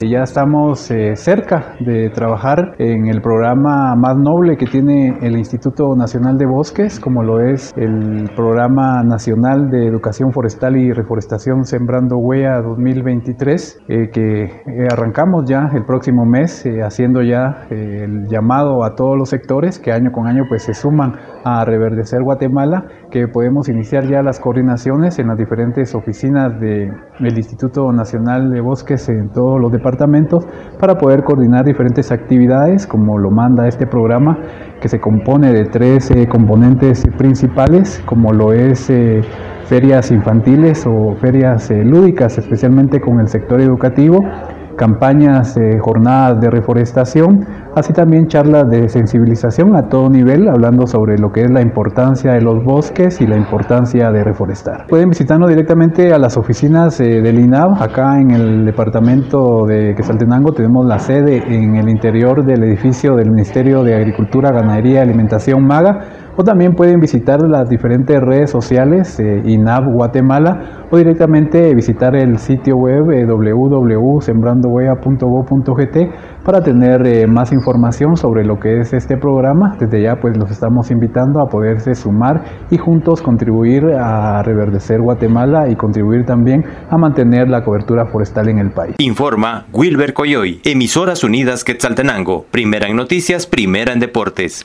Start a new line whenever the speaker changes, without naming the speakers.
Ya estamos eh, cerca de trabajar en el programa más noble que tiene el Instituto Nacional de Bosques, como lo es el Programa Nacional de Educación Forestal y Reforestación Sembrando Huella 2023, eh, que eh, arrancamos ya el próximo mes, haciendo ya el llamado a todos los sectores que año con año pues se suman a reverdecer Guatemala, que podemos iniciar ya las coordinaciones en las diferentes oficinas del Instituto Nacional de Bosques en todos los departamentos para poder coordinar diferentes actividades como lo manda este programa que se compone de tres eh, componentes principales como lo es eh, ferias infantiles o ferias eh, lúdicas especialmente con el sector educativo campañas, jornadas de reforestación, así también charlas de sensibilización a todo nivel, hablando sobre lo que es la importancia de los bosques y la importancia de reforestar. Pueden visitarnos directamente a las oficinas eh, del INAV, acá en el departamento de Quesaltenango tenemos la sede en el interior del edificio del Ministerio de Agricultura, Ganadería y Alimentación MAGA, o también pueden visitar las diferentes redes sociales eh, INAV Guatemala o directamente visitar el sitio web eh, para tener eh, más información sobre lo que es este programa. Desde ya pues los estamos invitando a poderse sumar y juntos contribuir a reverdecer Guatemala y contribuir también a mantener la cobertura forestal en el país.
Informa Wilber Coyoy, Emisoras Unidas Quetzaltenango, primera en noticias, primera en deportes.